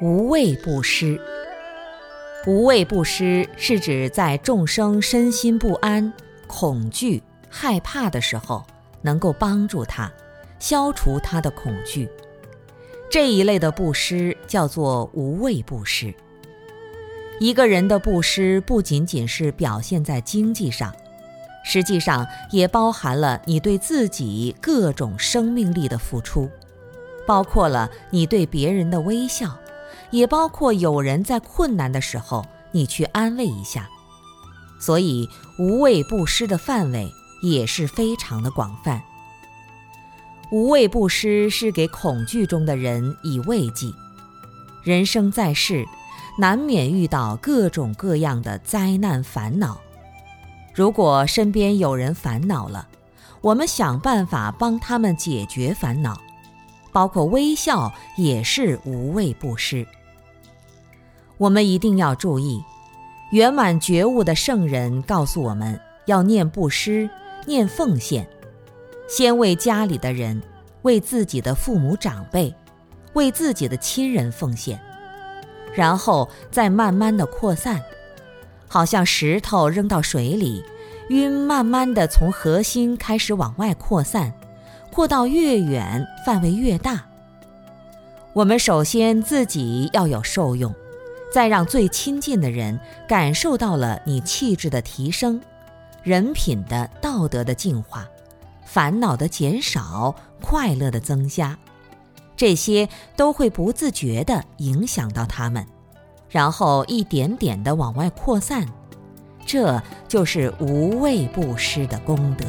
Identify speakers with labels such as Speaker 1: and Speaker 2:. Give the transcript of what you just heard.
Speaker 1: 无畏布施，无畏布施是指在众生身心不安、恐惧、害怕的时候，能够帮助他，消除他的恐惧。这一类的布施叫做无畏布施。一个人的布施不仅仅是表现在经济上，实际上也包含了你对自己各种生命力的付出，包括了你对别人的微笑。也包括有人在困难的时候，你去安慰一下，所以无畏布施的范围也是非常的广泛。无畏布施是给恐惧中的人以慰藉。人生在世，难免遇到各种各样的灾难烦恼，如果身边有人烦恼了，我们想办法帮他们解决烦恼，包括微笑也是无畏布施。我们一定要注意，圆满觉悟的圣人告诉我们要念布施、念奉献，先为家里的人、为自己的父母长辈、为自己的亲人奉献，然后再慢慢的扩散，好像石头扔到水里，晕慢慢的从核心开始往外扩散，扩到越远，范围越大。我们首先自己要有受用。再让最亲近的人感受到了你气质的提升，人品的道德的净化，烦恼的减少，快乐的增加，这些都会不自觉地影响到他们，然后一点点地往外扩散，这就是无畏布施的功德。